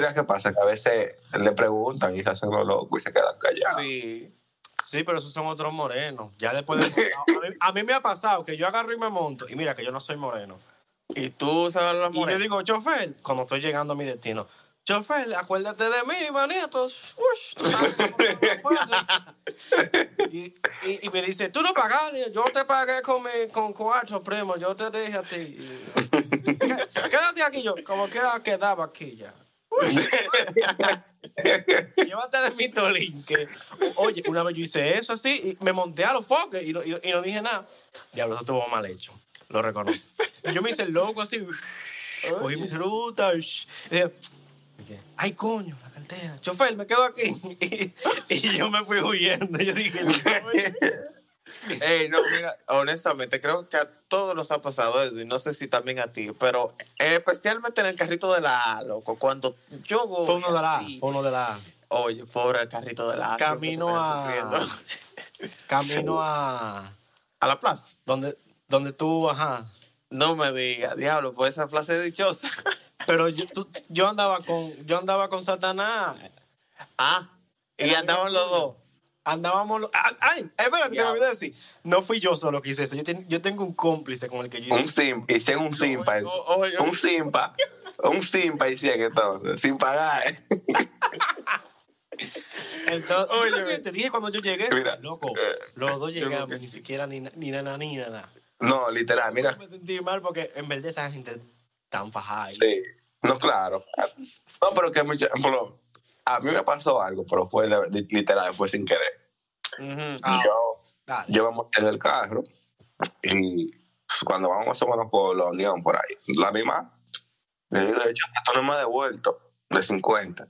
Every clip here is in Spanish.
Mira qué pasa, que a veces le preguntan y se hacen los locos y se quedan callados. Sí. Sí, pero esos son otros morenos. Ya después de... a, mí, a mí me ha pasado que yo agarro y me monto. Y mira que yo no soy moreno. Y tú sabes las Y yo digo, chofer, cuando estoy llegando a mi destino, chofer, acuérdate de mí, manito. Ush, tú sabes cómo fue. y, y, y me dice, tú no pagaste, yo te pagué con, mi, con cuatro, primo, yo te dije a ti. Y- Quédate aquí, yo, como quiera quedaba aquí ya. Llévate de mi tolín. Que, oye, una vez yo hice eso así y me monté a los foques y no, no dije nada. Diablo, eso estuvo mal hecho. Lo reconozco. Yo me hice loco así. Cogí mi ruta. Y dije, ay, coño, la cartera. Chofer, me quedo aquí. Y, yo me fui huyendo. Yo dije, Ey, no, mira, honestamente, creo que a todos nos ha pasado eso, y no sé si también a ti, pero eh, especialmente en el carrito de la A, loco, cuando yo voy fue uno de la A, uno de la A. Oye, pobre el carrito de la A. Camino a-. Camino a. a la plaza. Donde, donde tú, ajá. No me digas, diablo, pues esa plaza es dichosa. Pero yo, tú- yo andaba con yo andaba con Satanás. ah, y andaban los dos. Andábamos. los- ¡Ay! Espérate, se me olvidó decir. No fui yo solo que hice eso. Yo, ten- yo tengo un cómplice con el que yo Un hice. sim, hicieron un simpa. Un simpa. Un simpa hicieron entonces, sin pagar. Entonces, Oye, oye, te dije cuando yo llegué. Mira, loco, eh, los dos llegamos, que ni siquiera ni, ni nada, ni nada. No, literal, mira. Me sentí mal porque en verdad esa gente tan fajada. Sí. No, claro. No, pero que mucha, por a mí me pasó algo, pero fue literal, fue sin querer. Ah, Yo, dale. yo me monté en el carro y cuando vamos menos por la Unión, por ahí, la misma, le digo, "Echa, esto no me ha devuelto de 50.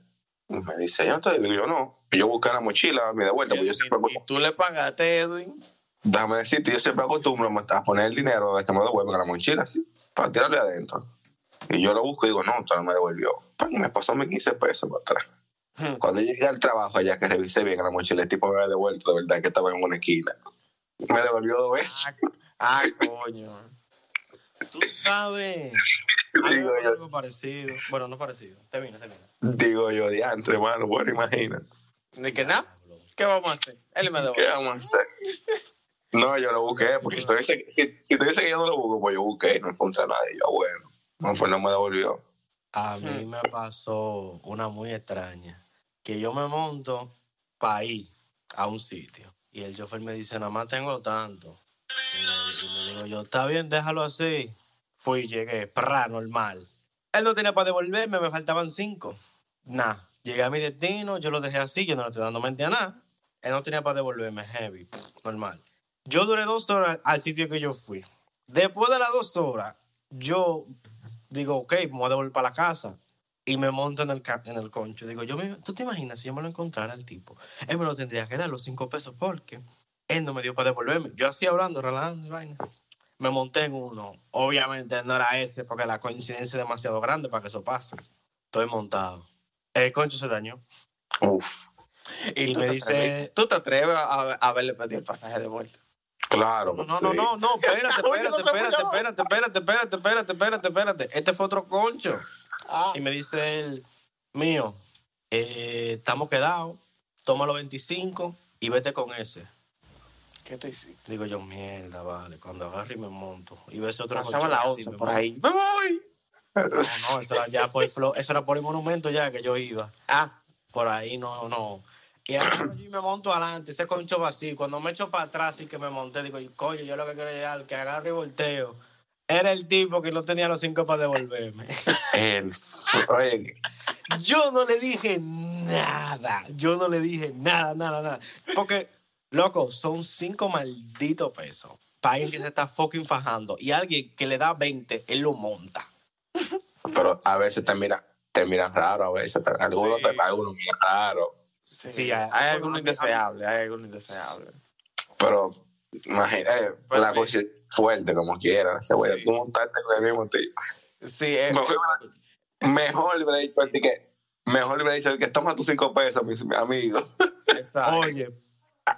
Y me dice, yo te digo, yo no. Yo busqué la mochila, me devuelta, porque yo siempre, Y, tú le pagaste, Edwin. déjame decirte, yo siempre acostumbro a poner el dinero de que me devuelvan a la mochila, así, para tirarle adentro. Y yo lo busco y digo, no, todavía no me devolvió. Y me pasó mis 15 pesos para atrás. Hmm. Cuando llegué al trabajo, allá que revisé bien la mochila, el tipo me había devuelto, de verdad, que estaba en una esquina. Me devolvió dos veces. Ah, coño. Tú sabes. Digo yo. algo parecido. Bueno, no parecido. Termina, termina. Digo yo, diantre, hermano, bueno, imagínate. Ni que nada. ¿Qué vamos a hacer? Él me ¿Qué devuelve. vamos a hacer? No, yo lo busqué, porque si tú dices que, si tú dices que yo no lo busco, pues yo busqué y no encontré nada. Y yo, bueno, no, pues no me devolvió. A mí me pasó una muy extraña. Que yo me monto para ir a un sitio. Y el chofer me dice, nada más tengo tanto. Y le digo yo, está bien, déjalo así. Fui, llegué, pra, normal. Él no tenía para devolverme, me faltaban cinco. Nah, llegué a mi destino, yo lo dejé así, yo no le estoy dando mente a nada. Él no tenía para devolverme, heavy, normal. Yo duré dos horas al sitio que yo fui. Después de las dos horas, yo digo, ok, me voy a devolver para la casa. Y me monto en el, en el concho. Digo, yo me, ¿tú te imaginas si yo me lo encontrara al tipo? Él me lo tendría que dar los cinco pesos porque él no me dio para devolverme. Yo así hablando, relajando y vaina. Me monté en uno. Obviamente no era ese porque la coincidencia es demasiado grande para que eso pase. Estoy montado. El concho se dañó. Uf, Y tú me dice- atreves- Tú te atreves a, a haberle pedido el pasaje de vuelta. Claro. No, no, sí. no, no, no, espérate, espérate, espérate, espérate, espérate, espérate, espérate, espérate, espérate. Este fue otro concho. Ah. Y me dice él, mío, eh, estamos quedados, toma los 25 y vete con ese. ¿Qué tú hiciste? Digo yo, mierda, vale, cuando agarro y me monto. Y veo ese otro Pasaba la así, 11 me por ahí. ¡Me voy! No, no, eso era ya por el flow- eso era por el monumento ya que yo iba. Ah, Por ahí no, no. Y yo y me monto adelante, ese concho vacío. Cuando me echo para atrás y que me monté, digo, coño, yo lo que quiero llegar, que agarro y volteo. Era el tipo que no tenía los cinco para devolverme. El, oye, Yo no le dije nada. Yo no le dije nada, nada, nada. Porque, loco, son cinco malditos pesos para alguien que se está fucking fajando. Y alguien que le da 20, él lo monta. pero a veces te miran, te miran raro, a veces. te- algunos, Sí. te, algunos miran raro. Sí. Sí, hay, hay- alguno indeseable, hay alguno indeseable. Pero, imagínate, la cosa es fuerte como quiera. Ese güey, Sí. tú montaste con el mismo tipo. Sí, es, Mejor, mejor le hubiera dicho que, mejor le hubiera dicho que toma tus cinco pesos, mi, mi amigo. exacto. Oye,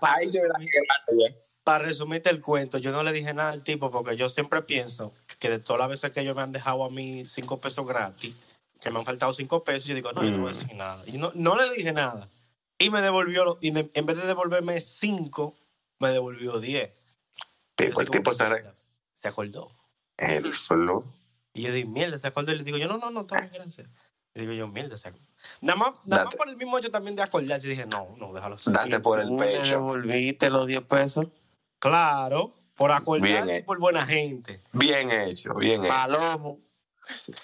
Ahí se verá que grande ya. para resumirte el cuento, yo no le dije nada al tipo porque yo siempre pienso que de todas las veces que ellos me han dejado a mí cinco pesos gratis, que me han faltado cinco pesos. Yo digo, no, yo no voy a Mm. decir nada. Y no, no le dije nada. Y me devolvió, lo- y de- en vez de devolverme cinco, me devolvió diez. Tipo, Yo el tipo se re- se acordó. El flow. Y yo dije, mierda, se acordó. Y le digo, yo, no, no, no, está bien, gracias. Y digo yo, mierda, se acordó. Nada más, nada más por el mismo hecho también de acordarse, dije, no, no, déjalo. Date por el ¿Tú le pecho. devolviste los 10 pesos? Claro, por Bien acordarse y hecho. por buena gente. Bien hecho, bien hecho. Palomo.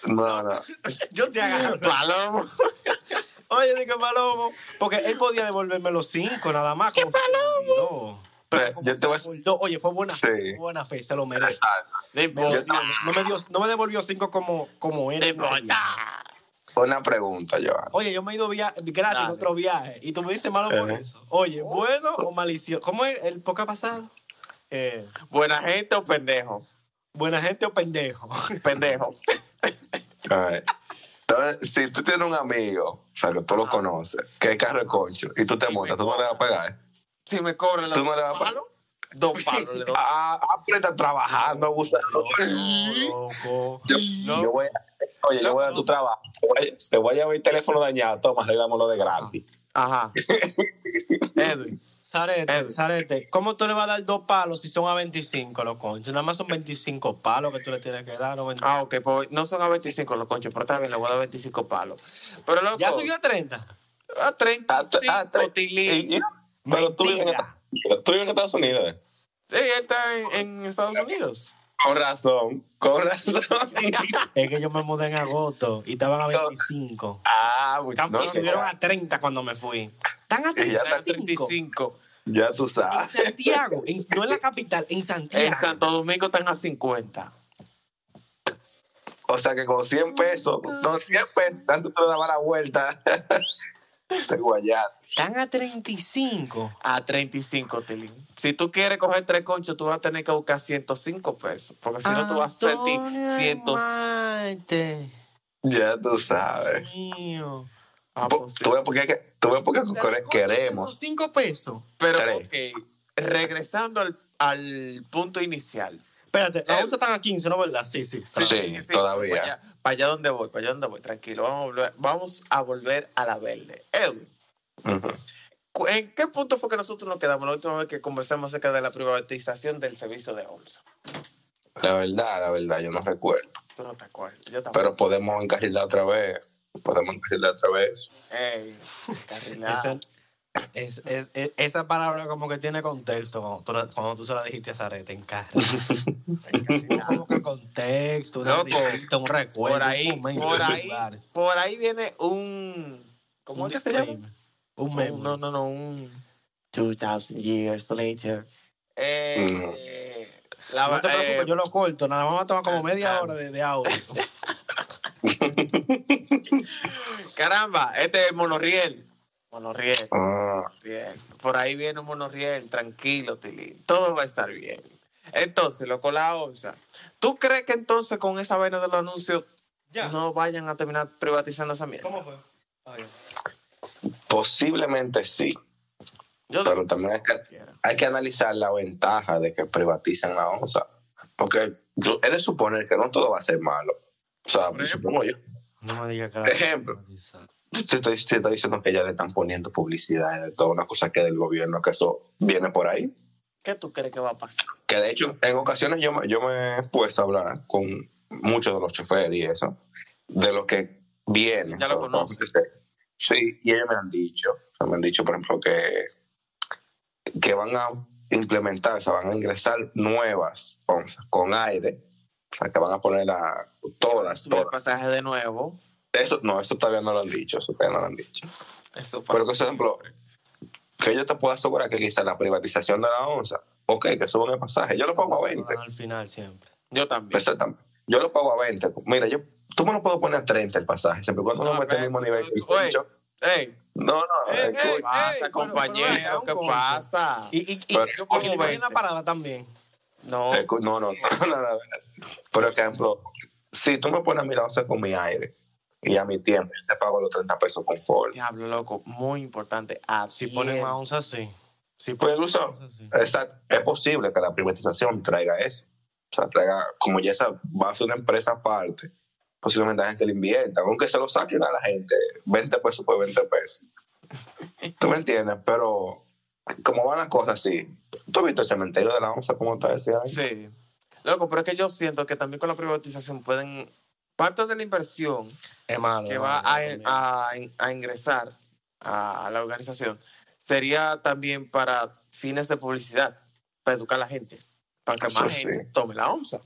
No, no. Yo te agarro. Palomo. Oye, dije Palomo, porque él podía devolverme los cinco nada más. ¿Qué Palomo? Pero Como yo te voy a- Oye, fue buena, Sí. fue buena fe, se lo merece. Exacto. No No, me dio, no me devolvió cinco como, como viaje. Una pregunta, Joan. Oye, yo me he ido via gratis en Dale. otro viaje y tú me dices malo por eso. Oye, ¿bueno o malicioso? ¿Cómo es el poca pasado? Eh, ¿Buena gente o pendejo? ¿Buena gente o pendejo? Pendejo. A ver. Entonces, si tú tienes un amigo, o sea, que tú lo conoces, que es carro de concho, y tú te Y montas, tú no le vas a pegar. Si me cobran los ¿Tú no le vas a palos, dos palos le doy. Ah, ah, pero está trabajando, abusando. Loco. No. Yo voy a, oye, yo voy a tu trabajo. Te voy a, te voy a llevar el teléfono dañado. Toma, arreglámoslo de gratis. Ajá. Edwin. Sarete, Edwin. Sarete, ¿cómo tú le vas a dar dos palos si son a 25 los conchos? Nada más son 25 palos que tú le tienes que dar. No 20. Ah, ok, pues no son a 25 los conchos, pero está bien, le voy a dar 25 palos. Pero loco, ya subió a 30. a 35 Ah, tre- tilín. y- y- Pero tú vives, en, Mentira. Estados- tú vives en Estados Unidos. eh. Sí, él está en, en Estados Unidos. Con razón, con razón. Es que yo me mudé en agosto y estaban a 25. ah, mucho. No, y no, subieron a 30 cuando me fui. Están a Y ya Está 35. en 35. ya tú En sabes. Santiago, en- no en la capital, en Santiago. En Santo Domingo están a 50. O sea que con 100 pesos, no 100 pesos, tanto te daba la vuelta. Te guayate. Están a 35. A 35, Tilín. Si tú quieres coger tres conchos, tú vas a tener que buscar 105 pesos. Porque si no, tú vas a sentir Antonio 100. Marte, Ya tú sabes. mío. Ah, pues sí. Tú ves por qué, tú ves por qué quere- queremos. 5 pesos. Pero, Tres. ok, regresando al, al punto inicial. Espérate, Eh, onza están a 15, ¿no verdad? Sí, sí. Sí, todavía. Para allá, para allá donde voy, para allá donde voy, tranquilo. Vamos a volver, vamos a, volver a la verde. Edwin, ¿en qué punto fue que nosotros nos quedamos la última vez que conversamos acerca de la privatización del servicio de OMSA? La verdad, la verdad, yo no recuerdo. Tú no te acuerdas. Yo tampoco. Pero podemos encarrilar otra vez. Podemos encarrilar otra vez. Ey, carrilada. Esa, es, es- es- esa palabra como que tiene contexto cuando tú, la- cuando tú se la dijiste a Zarete en casa. como que contexto, una Loco, visita, un recuerdo. por ahí, un momento, por ahí, por ahí viene un. ¿Cómo un es que se llama? Un memo. no, no, no, un 2000 years later. Eh, la, No te preocupes, eh, yo lo corto. Nada más me toma como media ah. hora de, de audio. Caramba, este es el monorriel. Monorriel, Ah, bien. Por ahí viene un monorriel, tranquilo, Tilín. Todo va a estar bien. Entonces, lo con la onza. ¿Tú crees que entonces con esa vaina de los anuncios Ya. no vayan a terminar privatizando esa mierda? ¿Cómo fue? Ay, posiblemente sí. Yo Pero también hay que, hay que analizar la ventaja de que privaticen la onza. Porque yo he de suponer que no todo va a ser malo. O sea, ejemplo. supongo yo. No me digas que Ejemplo. Te estoy, te estoy diciendo que ya le están poniendo publicidad de toda una cosa que del gobierno, que eso viene por ahí. ¿Qué tú crees que va a pasar? Que de hecho, en ocasiones yo, me- yo me he puesto a hablar con muchos de los choferes y eso, de lo que viene. Ya lo conoces. Sí, y ellos me han dicho, me han dicho, por ejemplo, que, que van a implementar, o sea, van a ingresar nuevas onzas con aire, o sea, que van a poner a todas, Subir el todas. pasaje de nuevo. Eso, no, eso todavía no lo han dicho, eso todavía no lo han dicho. Eso pasa. Pero que, por ejemplo, que yo te puedo asegurar que quizás la privatización de la onza, ok, que suban el pasaje, yo lo pago a 20. Al final siempre. Yo también. Exactamente. Yo lo pago a 20. Mira, yo, tú me lo puedo poner a 30 el pasaje, siempre y cuando no, No, mete el mismo nivel que el oye, concho. Ey, No, no, Ey, ey, ¿qué pasa, compañero? ¿Qué pasa? Y, y, y Pero- yo como en 20. la parada también. No, no, no, no, no, no. Por ejemplo, si tú me pones a mi onza con mi aire y a mi tiempo, yo te pago los 30 pesos con Ford. diablo, loco. Muy importante. Ah, Si ponen más onzas, sí. Si Pues ponen incluso, es posible que la privatización traiga eso. O sea, traiga, como ya esa va a ser una empresa aparte, posiblemente la gente le invierta, aunque se lo saquen a la gente, 20 pesos por 20 pesos. ¿Tú me entiendes? Pero como van las cosas así, ¿tú has visto el cementerio de la onza cómo está ese año? Sí. Loco, pero es que yo siento que también con la privatización pueden. Parte de la inversión malo. que va malo a, a, a ingresar a, a la organización sería también para fines de publicidad, para educar a la gente, para que Eso más sí. gente tome la onza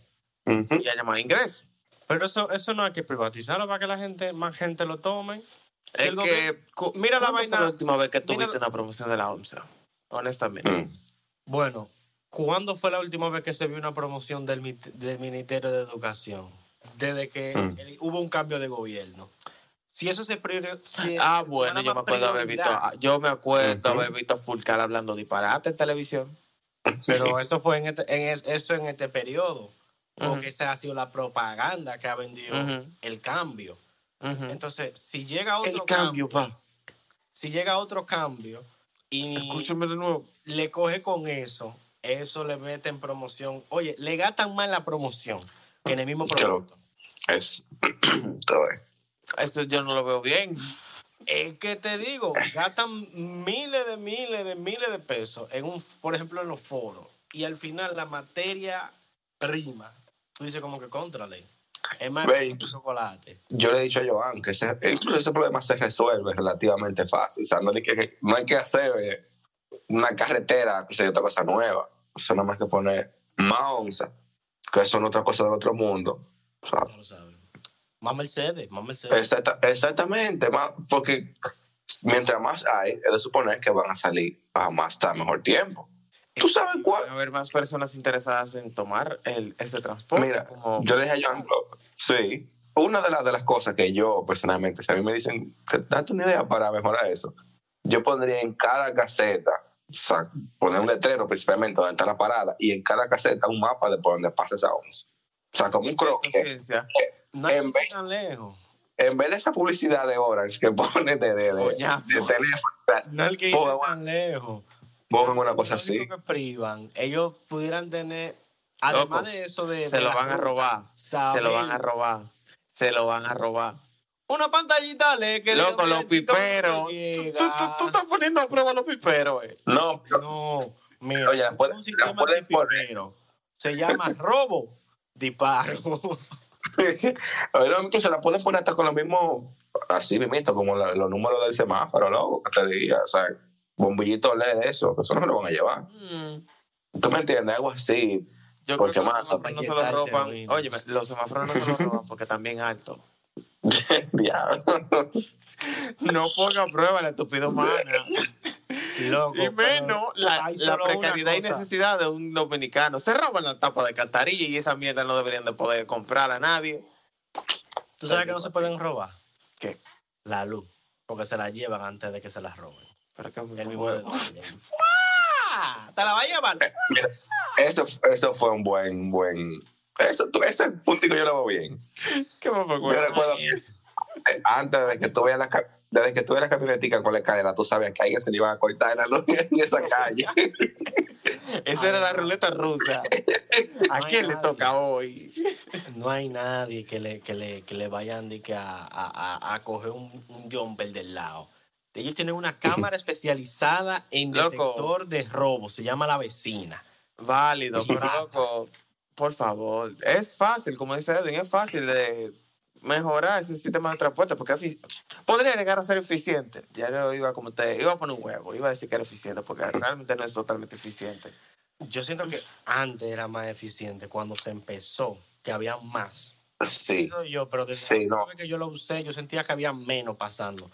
y haya más ingresos. Pero eso, eso no hay que privatizarlo para que la gente, más gente lo tome. Si Es que, mira la ¿cuándo fue vaina. la última vez que tuviste la- una promoción de la onza? Honestamente. Mm. Bueno, ¿cuándo fue la última vez que se vio una promoción del, Ministerio de Educación? Desde que Mm. el- hubo un cambio de gobierno. Si eso se priori- si Ah, bueno, yo me acuerdo haber visto, ah, yo me acuerdo Ujú. haber visto a Fulcar hablando disparate en televisión. Pero eso fue en este, en es- eso en este periodo. Porque esa ha sido la propaganda que ha vendido el cambio. Entonces, si llega otro El cambio, pa. si llega otro cambio y Escúchame de nuevo. le coge con eso, eso le mete en promoción. Oye, le gastan más la promoción que en el mismo producto. Es. Eso yo no lo veo bien. Es que te digo, gastan miles de miles de miles de pesos en un, por ejemplo, en los foros. Y al final la materia prima, tú dices como que contra ley. Es más Ve, que chocolate. Yo le he dicho a Joan que ese- incluso ese problema se resuelve relativamente fácil. O sea, no, hay que, no hay que hacer una carretera, que sea otra cosa nueva. O sea, nada más que poner más onza, que no es otra cosa del otro mundo. O sea, Ya lo sabes. Más Mercedes, más Mercedes. exacta- exactamente, más, porque mientras más hay, es de suponer que van a salir a más a mejor tiempo. ¿Tú sabes cuál? A haber más personas interesadas en tomar el, este transporte. Mira, como- yo le dije a Joan, sí, una de las, de las cosas que yo personalmente, si a mí me dicen, date una idea para mejorar eso, yo pondría en cada caseta, o sea, poner un letrero principalmente donde está la parada y en cada caseta un mapa de por donde pasa esa onza. O sea, como un croquis. No en vez- tan lejos. En vez de esa publicidad de Orange que pone de, de, de, teléfono, No hay que pongan tan lejos. pongan una cosa así. que privan, ellos pudieran tener, además Loco, de eso de... se de lo van a robar. saber- Se lo van a robar. Se lo van a robar. Una pantallita le que Loco, los piperos. Tú, tú- tú estás poniendo a prueba los piperos, eh. No, pero- No, mira, Oye, la puede- un la sistema puede de pipero. Se llama robo, disparo. Oye, incluso la pueden poner hasta con los mismos, así mismito, como la- los números del semáforo, loco, que te diga, o sea, bombillitos LED de eso, que eso no se lo van a llevar. Mm. ¿Tú me entiendes? Algo así. Yo Porque creo que más, los semáforos no se los roban. Oye, los semáforos no se los roban porque también alto. No ponga a prueba la estúpida humana. Loco, Y menos pero la, la precariedad y necesidad de un dominicano. Se roban la tapa de cantarilla y esa mierda no deberían de poder comprar a nadie. ¿Tú sabes que no se pueden robar? ¿Qué? La luz. Porque se la llevan antes de que se la roben. Pero que El mismo de- bueno. ¿Te la va a llevar? Mira, eso, eso fue un buen, buen. Eso, tú- ese puntico yo lo veo bien. ¿Qué me? Yo recuerdo que eh, antes de que tú veas la, desde que tuve la camionetica con la escalera, tú sabías que a alguien se le iban a cortar la luz en esa calle. Esa era la ruleta rusa. ¿A No quién le toca hoy? No hay nadie que le, que le, que le vayan que a, a, a- a coger un, un jumper del lado. Ellos tienen una cámara especializada en Loco. detector de robo. Se llama La Vecina. Válido, pero loco, por favor. Es fácil, como dice Edwin, es fácil de mejorar ese sistema de transporte porque podría llegar a ser eficiente. Ya yo iba como te iba a poner un huevo, iba a decir que era eficiente porque realmente no es totalmente eficiente. Yo siento que antes era más eficiente cuando se empezó, que había más. Sí. Yo, pero desde Sí, no. que yo lo usé, yo sentía que había menos pasando.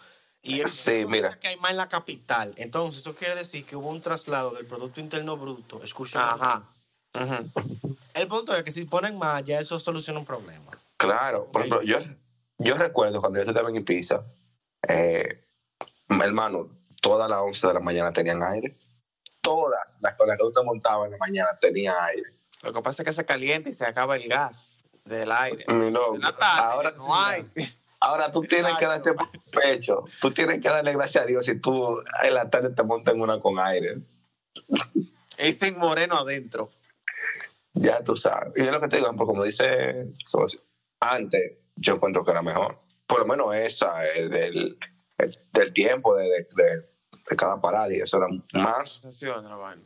Y Sí, mira. que hay más en la capital. Entonces, eso quiere decir que hubo un traslado del Producto Interno Bruto. Escucha. Ajá. El punto es que si ponen más, ya eso soluciona un problema. Claro, por ejemplo, yo, yo recuerdo cuando yo estaba en Ibiza, eh, hermano, todas las 11 de la mañana tenían aire. Todas las con las que usted montaba en la mañana tenían aire. Lo que pasa es que se calienta y se acaba el gas del aire. Mi loco, En la tarde, ahora, no hay. ahora tú tienes que darte pecho. Tú tienes que darle gracias a Dios si tú en la tarde te montas en una con aire. Y sin moreno adentro. Ya tú sabes. Y es lo que te digo, como dice socio, antes yo encuentro que era mejor. Por lo menos esa, eh, del, el- del tiempo de, de, de- de cada parada, y eso era más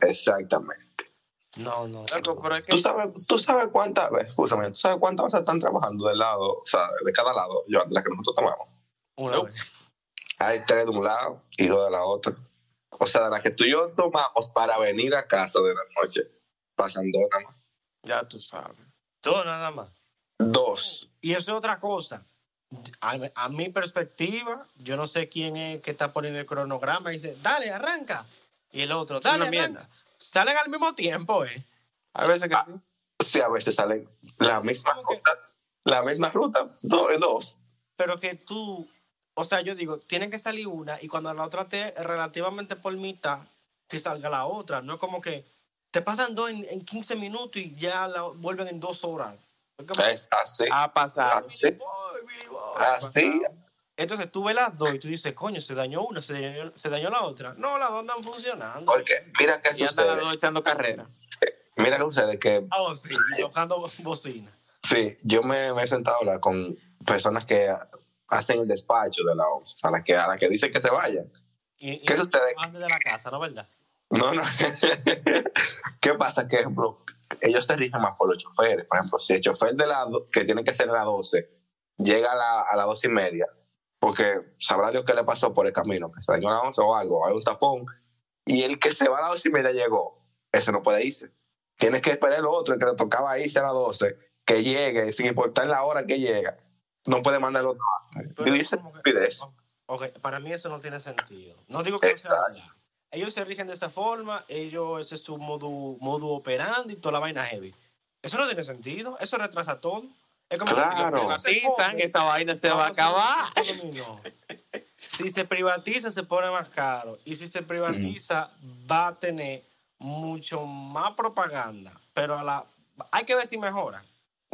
exactamente. No, no. Loco, pero es que ¿Tú sabes, tú sabes cuántas veces, escúchame, tú sabes cuántas veces están trabajando del lado, o sea, de cada lado, yo antes de la que nosotros tomamos? Una No. vez. Hay tres de un lado y dos de la otra. O sea, de las que tú y yo tomamos para venir a casa de la noche, pasan dos nada más. ya tú sabes. Todo nada más. Dos. Y eso es otra cosa. A, a mi perspectiva, yo no sé quién es que está poniendo el cronograma y dice, dale, arranca. Y el otro, dale, mierda. arranca. Salen al mismo tiempo, ¿eh? A veces que sí. Sí, a veces salen la misma ruta, la misma ruta, dos, dos. Pero que tú, o sea, yo digo, tienen que salir una y cuando la otra esté relativamente por mitad, que salga la otra. No es como que te pasan dos en, en 15 minutos y ya la vuelven en dos horas. Es así. Ha pasado. así. Boy, Billy Boy. Así. Entonces tú ves las dos y tú dices, coño, se dañó una, se dañó, se dañó la otra. No, las dos andan funcionando. Porque mira qué Y andan las sucede. dos echando carrera. Mira qué sucede que Oh, sí, y tocando bocina. sí, yo me, me he sentado a hablar con personas que hacen el despacho de la OMS, a las que, a las que dicen que se vayan. Y, y ¿Qué sucede? Antes de la casa, ¿no verdad? No, no. ¿Qué pasa? Que, ellos se rigen más por los choferes. Por ejemplo, si el chofer de la, que tiene que ser a las 12 llega a, la, a las 12 y media, porque sabrá Dios qué le pasó por el camino, que se dañó a las 11 o algo, hay un tapón, y el que se va a las 12 y media llegó, ese no puede irse. Tienes que esperar el otro, el que le tocaba irse a las 12, que llegue, sin importar la hora que llega. No puede mandar el otro. Pero Digo, como que- estupidez. Ok, para mí eso no tiene sentido. No digo que no sea verdad. Ellos se rigen de esa forma, ellos, ese es su modo, modo operando y toda la vaina heavy. Eso no tiene sentido, eso retrasa todo. Es como Claro. que si se Privatizan, esa vaina se va a acabar. Si se privatiza, se pone más caro. Y si se privatiza, va a tener mucho más propaganda. Pero a la, hay que ver si mejora.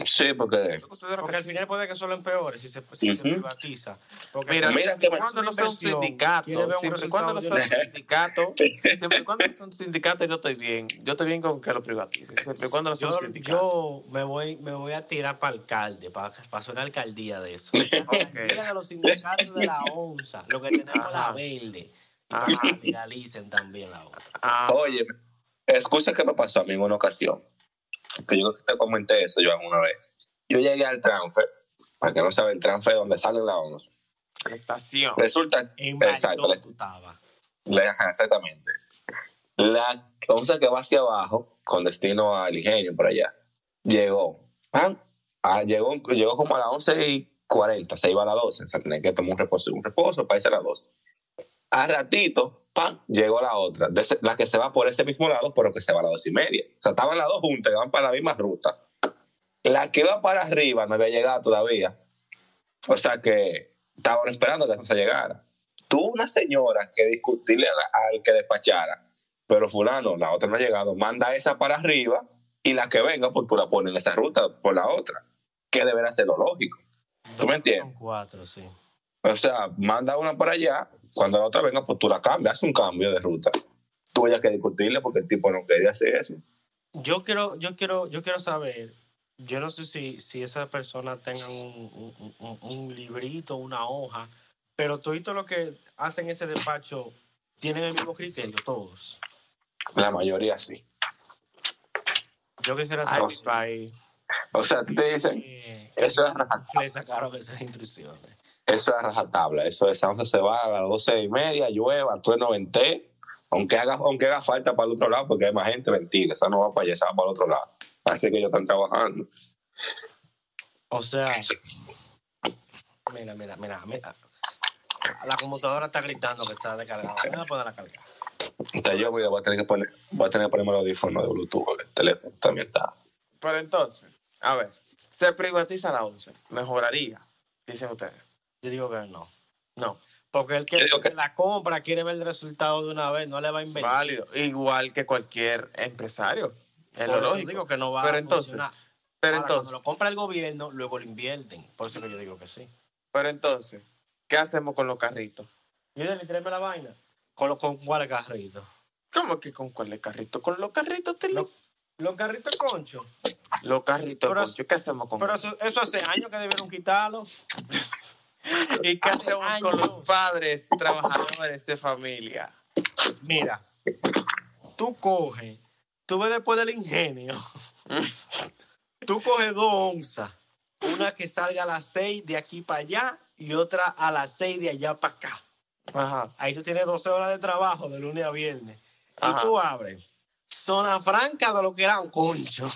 Sí, porque Yo considero Porque que al final puede que solo empeore si se, si se Ujú. privatiza. Porque Mira, Mira siempre que y cuando no sea un sindicato, siempre y cuando no sea un resultado sindicato, siempre y cuando no sea un sindicato, yo estoy bien. Yo estoy bien con que lo privaticen. Siempre y cuando no sea un yo, sindicato. yo me voy me voy a tirar para alcalde, para, para hacer una alcaldía de eso. Digan a los sindicatos de la ONSA, lo que tenemos la Ajá. verde. Y Ajá. legalicen también la otra. Ah, Oye, escucha qué me pasó a mí en una ocasión. Que yo creo que te comenté eso yo alguna vez. Yo llegué al transfer, para que no sabe el transfer donde salen las 11. la estación. Resulta, En exacto, la- la- exactamente. La 11 que va hacia abajo, con destino al Ingenio, por allá, llegó. Ah, llegó, llegó como a las 11 y 40, se iba a las 12. O sea, tenía que tomar un reposo, un reposo para irse a las 12. A ratito, ¡pam! llegó la otra, la que se va por ese mismo lado, pero que se va a las 2 y media. O sea, estaban las dos juntas, iban para la misma ruta. La que iba para arriba no había llegado todavía. O sea que estaban esperando que se llegara. Tuvo una señora que discutirle al que despachara, pero fulano, la otra no ha llegado, manda esa para arriba y la que venga, pues tú la pones en esa ruta por la otra, que deberá ser lo lógico. ¿Tú me entiendes? Son cuatro, sí. O sea, manda una para allá, cuando la otra venga, pues tú la cambias, haz un cambio de ruta. Tú ya que discutirle porque el tipo no quería hacer eso. Yo quiero, yo quiero, yo quiero saber, yo no sé si, si esas personas tengan un, un- un- un librito, una hoja, pero todos los que hacen ese despacho tienen el mismo criterio, todos. La mayoría sí. Yo quisiera saber mi país. O sea, te dicen, eh, Eso es le sacaron esas instrucciones. Eso es rajatabla, eso es, once se va a las doce y media, llueva, tú no venté, aunque haga, aunque haga falta para el otro lado, porque hay más gente, mentira, esa no va para allá, esa va para el otro lado. Así que ellos están trabajando. O sea, mira, mira, mira, mira. La computadora está gritando que está descargada. Voy a ponerla cargar. Entonces yo voy a, voy a tener que poner, voy a tener que ponerme el audífono de Bluetooth, porque el teléfono también está. Pero entonces, a ver, se privatiza la 11. Mejoraría, dicen ustedes. Yo digo que no. No. Porque el que, la compra quiere ver el resultado de una vez, no le va a inventar. Válido. Igual que cualquier empresario. Es Por lo eso lógico. digo que no va pero a entonces, funcionar. Pero Ahora, entonces, cuando lo compra el gobierno, luego lo invierten. Por eso que yo digo que sí. pero entonces, ¿qué hacemos con los carritos? Mira, tráeme la vaina. ¿Con, los con cuáles carritos? ¿Cómo que con cuáles carritos? Con los carritos de Los, los carritos conchos. Los carritos, Pero- concho, ¿qué hacemos con Pero eso? eso, eso hace años que debieron quitarlo. ¿Y qué hace hacemos con los padres trabajadores de familia? Mira, tú coges, tú ves después del ingenio, tú coges dos onzas, una que salga a las seis de aquí para allá y otra a las seis de allá para acá. Ajá. Ahí tú tienes 12 horas de trabajo de lunes a viernes. Ajá. Y tú abres zona franca de lo que era un concho.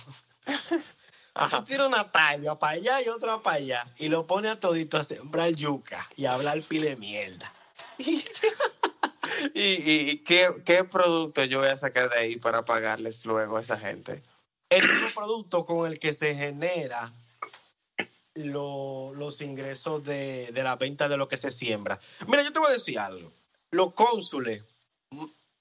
Tú tiras una talla para allá y otra para allá. Y lo pones a todito a sembrar yuca y a hablar pile de mierda. ¿Y, y- y qué, qué producto yo voy a sacar de ahí para pagarles luego a esa gente? El mismo producto con el que se genera lo- los ingresos de, de la venta de lo que se siembra. Mira, yo te voy a decir algo. Los cónsules,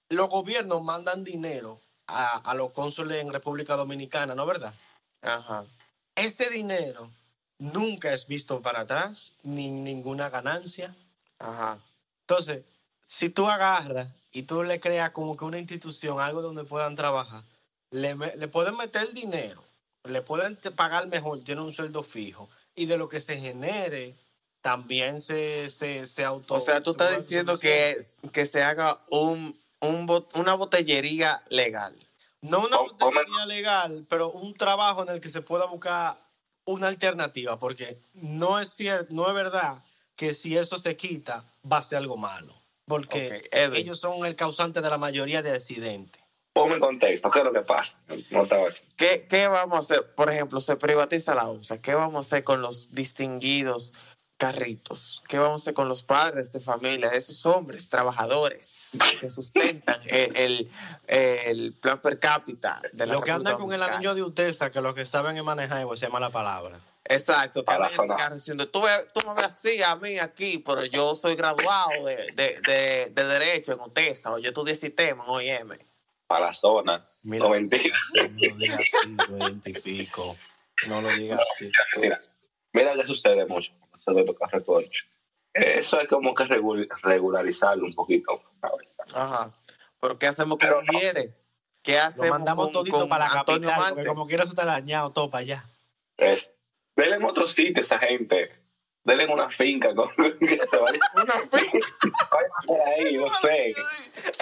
los gobiernos mandan dinero a, a los cónsules en República Dominicana, ¿no verdad? Ajá. Ese dinero nunca es visto para atrás, ni ninguna ganancia. Ajá. Entonces, si tú agarras y tú le creas como que una institución, algo donde puedan trabajar, le, le pueden meter dinero, le pueden pagar mejor, tiene un sueldo fijo, y de lo que se genere, también se, se, se auto... O sea, tú estás diciendo que, que se haga un, un bot- una botellería legal. No una botellería legal, pero un trabajo en el que se pueda buscar una alternativa, porque no es cierto, no es verdad que si eso se quita va a ser algo malo, porque ellos son el causante de la mayoría de accidentes. Ponme en contexto, ¿qué es lo que pasa? No. ¿Qué, ¿Qué vamos a hacer? Por ejemplo, se privatiza la ONSA. ¿Qué vamos a hacer con los distinguidos carritos? ¿Qué vamos a hacer con los padres de familia, esos hombres trabajadores que sustentan el, el- el plan per cápita de la Lo que anda República con el anillo de Utesa, que lo que saben es manejar, pues se llama la palabra. Exacto, que Para andan en el carro diciendo, tú, tú me ves así a mí aquí, pero yo soy graduado de, de, de, de Derecho en UTESA, o yo estudié sistema en OIM. Para la zona. Mira. No mentira. No lo digas así, lo identifico. No lo digas así. Mira, mira que sucede mucho de los carreconchos. Eso es como que regu- regularizarlo un poquito. ¿sabes? Ajá. ¿Pero qué hacemos con Pero- Mieres? ¿Qué Lo hacemos mandamos con, todito con para la Antonio capital, Marte? porque como quiera eso está dañado todo para allá. Es, denle en otro sitio a esa gente. Denle en una finca con, que se vaya, Una finca. vaya por ahí, no sé.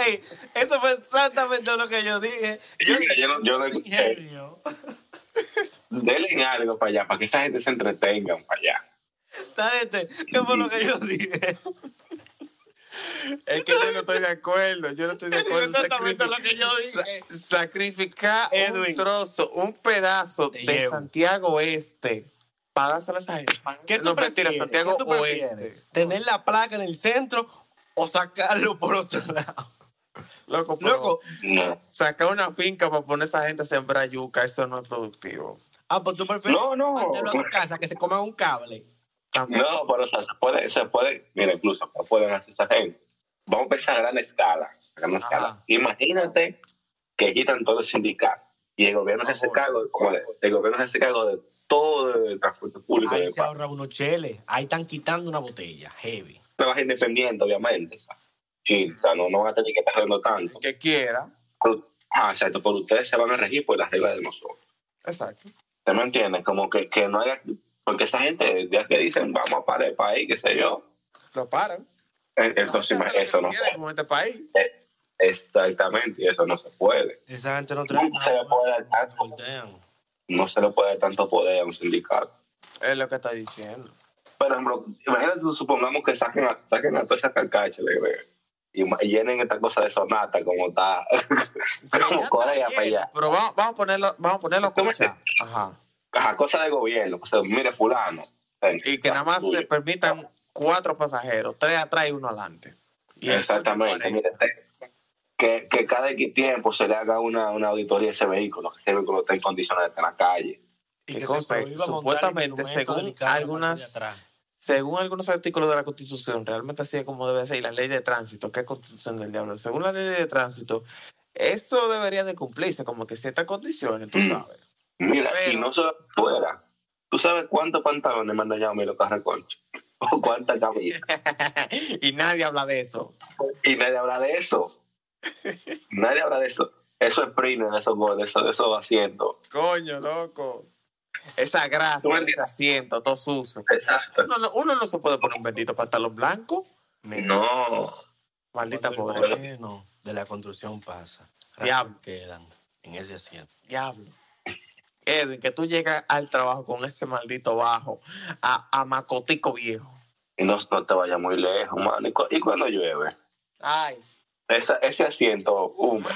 Ey, eso fue exactamente lo que yo dije. Yo, yo no- yo no escuché. Denle en algo para allá, para que esa gente se entretenga para allá. ¿Sabes? este? ¿Qué fue lo que yo dije? Es que yo no estoy de acuerdo. Yo no estoy de acuerdo. Exactamente lo que yo Sa- dije. sacrificar un trozo, un pedazo Te de llevo. Santiago Oeste para dárselo a esa gente. ¿Qué tú no, mentira? Santiago. Oeste. ¿Tener la placa en el centro o sacarlo por otro lado? Loco, pero Loco, No, sacar una finca para poner a esa gente a sembrar yuca, eso no es productivo. ah, pues tú prefieres No, no. mandarlo a su casa que se coman un cable. Tampoco. no, pero o sea, se puede, se puede, mira, incluso no pueden hacer esta gente. Vamos a empezar a gran escala. A gran escala. Imagínate que quitan todo el sindicato y el gobierno se hace cargo, como de- el gobierno se hace cargo de todo el transporte público Ahí se país. ahorra unos cheles. Ahí están quitando una botella. Heavy. Trabaja independiente, obviamente. Sí, o sea, no, no van a tener que estar haciendo tanto. El que quiera. Pero- Ah, exacto, pero ustedes se van a regir por las reglas de nosotros. Exacto. ¿Usted me entiende? Como que, que no haya... Porque esa gente, ya que dicen, vamos a parar el país, qué sé yo. Lo paran. eh, Entonces, que eso no con este país. es- Exactamente, y eso no se puede. Esa gente no trae No se le puede dar tanto, no se le puede dar tanto poder a un sindicato. Es lo que está diciendo. Por ejemplo, imagínate, supongamos que saquen a, saquen a toda esa carcacha y, llenen esta cosa de sonata como está, Pero como Corea está para allá. Pero vamos, vamos a ponerlo, vamos a ponerlo ¿Cómo como sea. Ajá. Ajá, cosa de gobierno. O sea, mire, fulano. Y que nada más se permitan cuatro pasajeros, tres atrás y uno adelante. Y Exactamente. Mire, 40. que, que cada X tiempo se le haga una, una auditoría a ese vehículo, que ese vehículo esté en condiciones de estar en la calle. Y ¿Qué que cosa? se Supuestamente, según algunas-. Según algunos artículos de la Constitución, realmente así es como debe ser, y la ley de tránsito, ¿qué Constitución del diablo? Según la ley de tránsito, esto debería de cumplirse, como que ciertas condiciones, tú Mm. sabes. Mira, Pero- y no solo fuera. ¿Tú sabes cuántos pantalones manda ya a mí los carreconchos? ¿O cuántas camisas? y nadie habla de eso. Y nadie habla de eso. Nadie habla de eso. eso exprime de esos goles, eso, esos asientos. Coño, loco. Esa grasa, ¿Tú me ese asiento, todo sucio. Exacto. Uno no, uno no se puede poner un bendito pantalón blanco. No. Maldita pobreza. de la construcción pasa. Diablo. quedan en ese asiento. Diablo. Edwin, que tú llegas al trabajo con ese maldito bajo a, a macotico viejo. Y no, no te vayas muy lejos, mano. ¿Y, cu- y cuando llueve? Ay, Esa- ese asiento húmedo.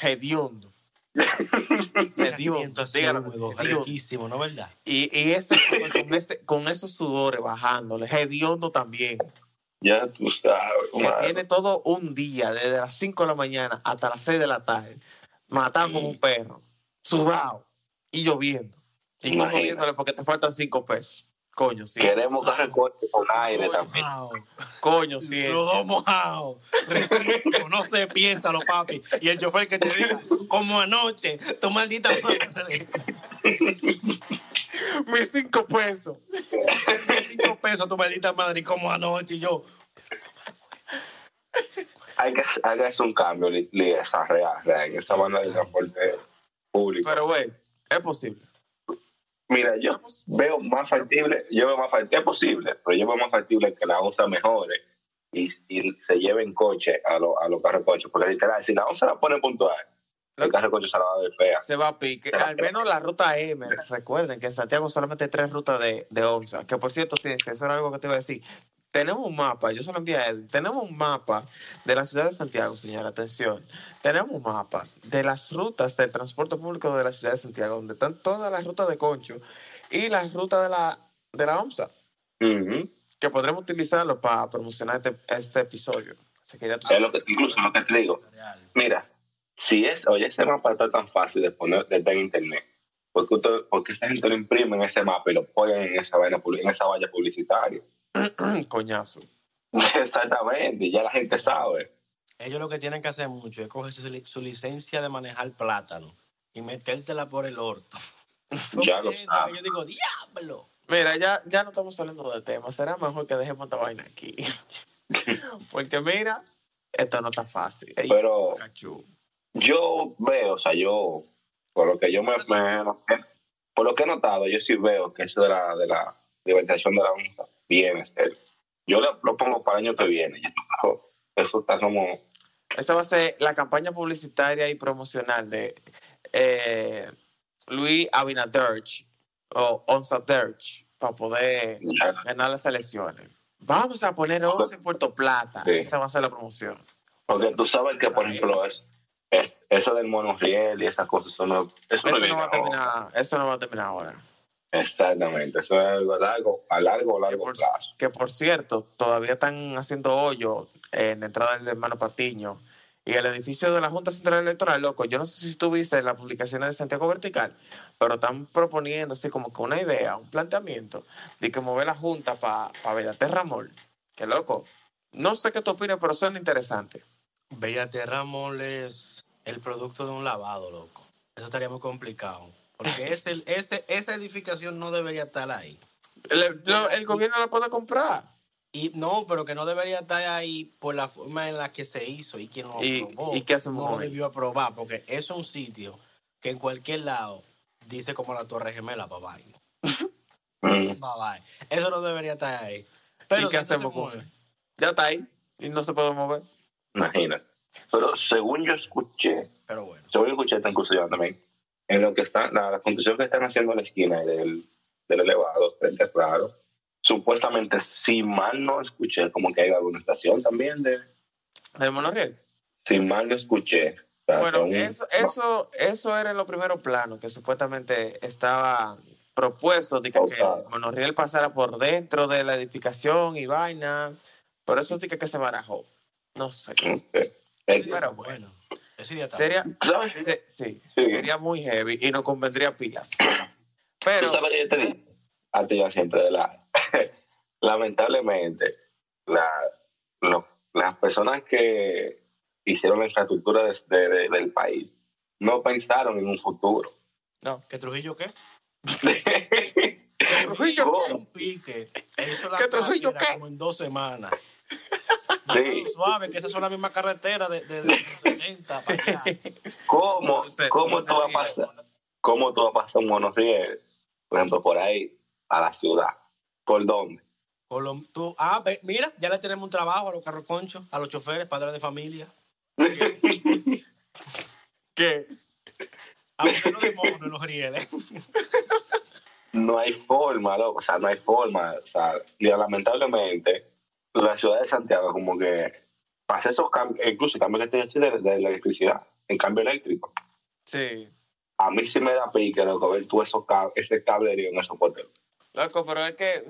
hediondo. Hediondo. húmedo, hediondo. riquísimo, ¿no verdad? Y, y este, con, ese- con esos sudores bajándole, hediondo también. Ya tú sabes, Que mano. tiene todo un día, desde las 5 de la mañana hasta las 6 de la tarde, matado como un perro, sudado y lloviendo. Y Imagínate. jodiéndole porque te faltan 5 pesos. Coño, sí. Queremos que recorte con aire también. mojado, Coño, sí. Los dos mojados. No se piensa, los papi. Y el chofer que te diga, como anoche, tu maldita madre. Mis 5 pesos. Cinco pesos tu maldita madre, y como anoche. Y yo, Hay que, hay que hacer un cambio, li- li- esa real, real, en esa banda de transporte público. Pero, güey, es posible. Mira, yo veo más factible, yo veo más factible, es posible, pero yo veo más factible que la ONSA mejore y, y se lleve en coche a, lo- a los carros coches. Porque literal, si la ONSA la pone puntual, el carro coche se la va a ver fea. Se va a pique. Al menos la ruta M. Recuerden que en Santiago solamente hay tres rutas de, de OMSA. Que por cierto, sí, eso era algo que te iba a decir. Tenemos un mapa, yo se lo envié a Edwin. Tenemos un mapa de la ciudad de Santiago, señora, atención. Tenemos un mapa de las rutas del transporte público de la ciudad de Santiago, donde están todas las rutas de Concho y las rutas de la, de la OMSA, que podremos utilizarlo para promocionar este, este episodio. Así que ya tú Es lo que, incluso lo que te digo, mira, si es, oye, ese mapa está tan fácil de poner desde en internet, porque, usted- porque esa gente lo imprime en ese mapa y lo ponen en esa, vaina, en esa valla publicitaria. coñazo. Exactamente, y ya la gente sabe. Ellos lo que tienen que hacer mucho es coger su, su licencia de manejar plátano y metérsela por el orto. Ya lo Porque hay gente sabe. que Yo digo, diablo. Mira, ya, ya no estamos saliendo de tema. Será mejor que dejemos esta vaina aquí. Porque mira, esto no está fácil. Ey, Pero cachú. yo veo, o sea, yo, por lo que yo me, me- por lo que he notado, yo sí veo que eso de la, de la libertación de la viene serio. Yo lo, lo pongo para el año que viene. Eso, está como, Esta va a ser la campaña publicitaria y promocional de eh, Luis Abinader o Onza Derch para poder ya, ganar las elecciones. Vamos a poner 11 en Puerto Plata. Sí. Esa va a ser la promoción. porque tú sabes que, por ejemplo, es, es eso del monorriel y esas cosas, eso no, eso no Eso viene no va a ahora. terminar, eso no va a terminar ahora. Exactamente, eso es algo a largo, a largo, Que largo por, plazo. que por cierto, todavía están haciendo hoyo en la entrada del hermano Patiño y el edificio de la Junta Central Electoral, loco. Yo no sé si tú viste las publicaciones de Santiago Vertical, pero están proponiendo así como que una idea, un planteamiento de que mover la Junta para pa Bellaterra Mall. Que loco. No sé qué tú opinas, pero suena interesante. Bellate Ramón es el producto de un lavado, loco. Eso estaría muy complicado. Porque ese, ese, esa edificación no debería estar ahí. El, lo- el gobierno la puede comprar. Y no, pero que no debería estar ahí por la forma en la que se hizo y quien lo ¿Y- aprobó. y qué hacemos No debió aprobar, porque eso es un sitio que en cualquier lado dice como la Torre Gemela, bye bye. Mm. Bye bye. Eso no debería estar ahí. Pero ¿Y qué hacemos con él? Ya está ahí y no se puede mover. Imagínate. Pero según yo escuché, Pero bueno. según yo escuché esta inclusión también, en lo que está, la, la construcción que están haciendo en la esquina del, del elevado, frente claro, supuestamente, si mal no escuché, como que hay alguna estación también de, ¿Del monorriel? si mal no escuché. o sea, Bueno, son- eso, eso, eso era en los primeros planos, que supuestamente estaba propuesto de que, que el monorriel pasara por dentro de la edificación y vaina, pero eso sí que, se barajó. No sé. Pero Bueno, Sería, ¿Sabes? se- sí, Sí. sería muy heavy y nos convendría pilas. Pero, Tú sabes que yo te digo, a ti ya siempre, de la, lamentablemente, la, lo- las personas que hicieron la infraestructura de- de- de- del país no pensaron en un futuro. no. ¿Que Trujillo qué? Trujillo, ¿Cómo? Un pique. Eso la ¿Qué Trujillo qué? como en dos semanas. Sí. Suave, que esas son la misma carretera de, de, de los 70 para allá. ¿Cómo, No sé, cómo no tú vas a pasar? ¿Cómo tú vas a pasar un monorriel, por ejemplo, por ahí, a la ciudad? ¿Por dónde? Con lo- tú- ah, ve, mira, ya le tenemos un trabajo a los carros conchos, a los choferes, padres de familia. ¿Qué? A los de mono en los rieles. no hay forma, loco, o sea, no hay forma. O sea, lamentablemente, la ciudad de Santiago, como que pasa esos cambios, incluso el cambio que tiene de, de la electricidad, en cambio eléctrico. Sí. A mí sí me da pique, loco, ver tú esos cab- ese cablerío en esos porteros. Loco, pero es que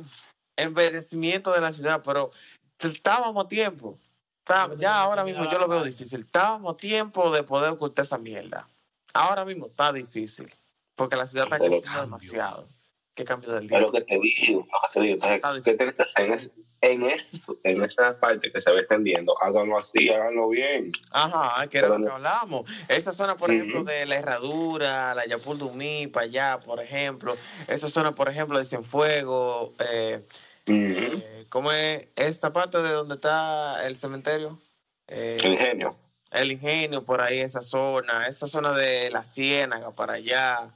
envejecimiento de la ciudad, pero estábamos a tiempo. Está- ya ahora mismo yo lo veo difícil. Estábamos a tiempo de poder ocultar esa mierda. Ahora mismo está difícil. Porque la ciudad está creciendo demasiado. ¿Qué cambio del Es día? lo que te digo, lo que te digo. Entonces. ¿qué que hacer? En, ese- en, esa parte que se va extendiendo, háganlo así, háganlo bien. Ajá, que era lo que no- hablamos. Esa zona, por Ujú. ejemplo, de la Herradura, la Yapul Dumí, para allá, por ejemplo. Esa zona, por ejemplo, de Cienfuegos. Eh, Ujú. eh, ¿Cómo es esta parte de donde está el cementerio? Eh, El genio. el ingenio por ahí, esa zona, esa zona de la ciénaga para allá,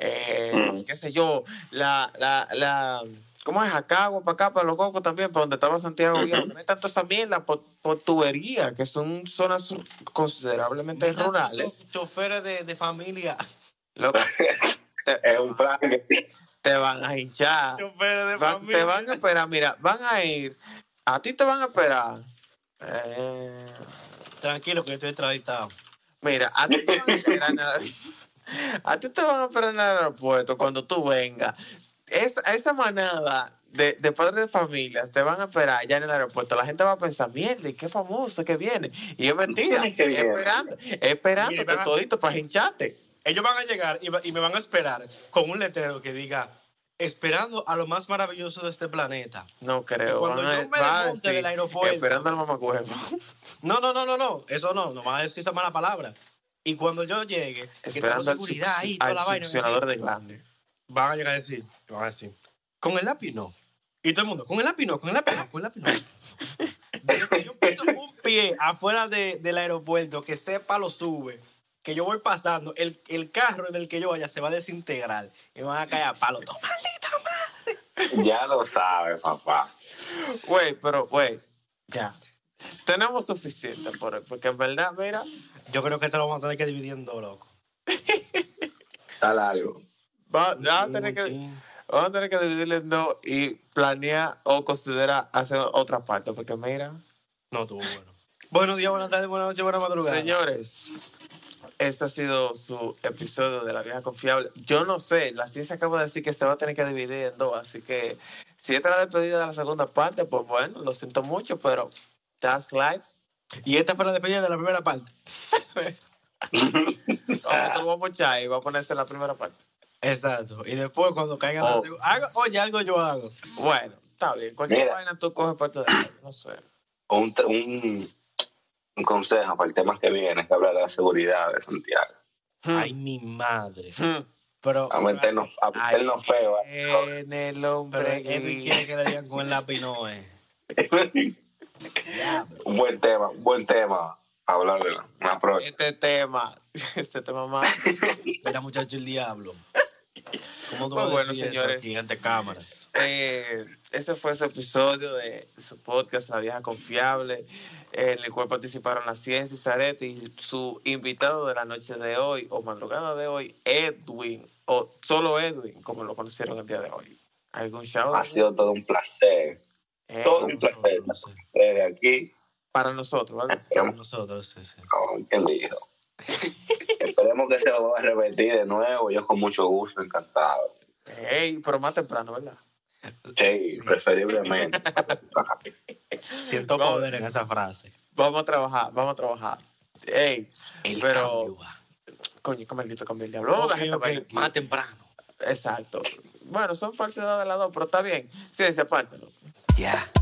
eh, Mm. qué sé yo, la, la, la, ¿cómo es? Jacagua para acá, para los cocos también, para donde estaba Santiago. Viejo. No hay tanto esa mierda por, por tubería, que son zonas considerablemente rurales. Choferes de, de familia. Loco, te, es un plan que te van a hinchar. Choferes de Va- familia. te van a esperar, mira, van a ir, a ti te van a esperar. Eh, Tranquilo, que yo estoy extraditado. Mira, a ti te van a esperar a ti te van a esperar en el aeropuerto cuando tú vengas. Esa, esa manada de, de padres de familias te van a esperar ya en el aeropuerto. La gente va a pensar, mierda, qué famoso que viene. Y es mentira, esperando, a- todito para hincharte. Ellos van a llegar y, va- y me van a esperar con un letrero que diga, esperando a lo más maravilloso de este planeta. No creo. Cuando van yo me a desmonte del aeropuerto. Esperando al mamacuevo. No, no, no, no, no. Eso no, no van a decir esa mala palabra. Y cuando yo llegue, que Esperando tengo al, seguridad ahí, toda al la vaina. succionador de glande. Van a llegar a decir, van a decir, con el lápiz no. Y todo el mundo, con el lápiz no, con el lápiz no, con el lápiz no. Desde que yo piso un pie afuera de- del aeropuerto, que sepa lo sube, que yo voy pasando, el, el carro en el que yo vaya se va a desintegrar y me van a caer a palo. ¡No, maldita madre! ya lo sabes, papá. Güey, pero, güey, ya. Tenemos suficiente por hoy, porque en verdad, mira, Yo creo que esto lo vamos a tener que dividir en dos, loco. Está largo. va- vamos, a tener que, Sí. vamos a tener que dividirlo en dos y planear o considerar hacer otra parte, porque mira, No estuvo bueno. Buenos días, buenas tardes, buenas noches, buenas madrugadas. señores, este ha sido su episodio de La Vieja Confiable. Yo no sé, la ciencia acaba de decir que se va a tener que dividir en dos, así que si esta es la despedida de la segunda parte, pues bueno, lo siento mucho, pero that's life. Y esta fue la despedida de la primera parte. Ahora te lo vamos a echar y va a ponerse en la primera parte. Exacto. Y después cuando caiga la Oh. segunda. haga- Oye, algo yo hago. Bueno, está bien. Cualquier Mira. vaina tú coges parte de ella, no sé. Un, un, un consejo para el tema que viene, que habla de la seguridad de Santiago. Ay, mi madre. Hmm. Pero, A meternos, a meternos feo. ¿eh? viene el pero hombre Edwin quiere que le digan con el lápiz, no es. un buen tema, un buen tema. Hablar de una próxima. Este tema, este tema más. Mira, muchacho, el diablo. ¿Cómo tú Pues vas a bueno, eso señores. ante cámaras? Eh, este fue su episodio de su podcast La Vieja Confiable, en el cual participaron la ciencia y Zaret y su invitado de la noche de hoy o madrugada de hoy, Edwin, o solo Edwin, como lo conocieron el día de hoy. ¿Algún shout? Ha sido todo un placer. Eh, Todo un placer. Desde aquí, para nosotros, ¿vale? Para nosotros, sí, sí. como quien dijo. Esperemos que se va a repetir de nuevo. Yo con mucho gusto, encantado. Ey, pero más temprano, ¿verdad? Sí, preferiblemente. Siento Vamos. poder en esa frase. Vamos a trabajar, vamos a trabajar. Ey, El pero, cambio coño, qué maldito cambio el diablo. Ok, La gente ok, va a- Más temprano. Exacto. Bueno, son falsedades de las dos, pero está bien. Sí, apártelo. Ya.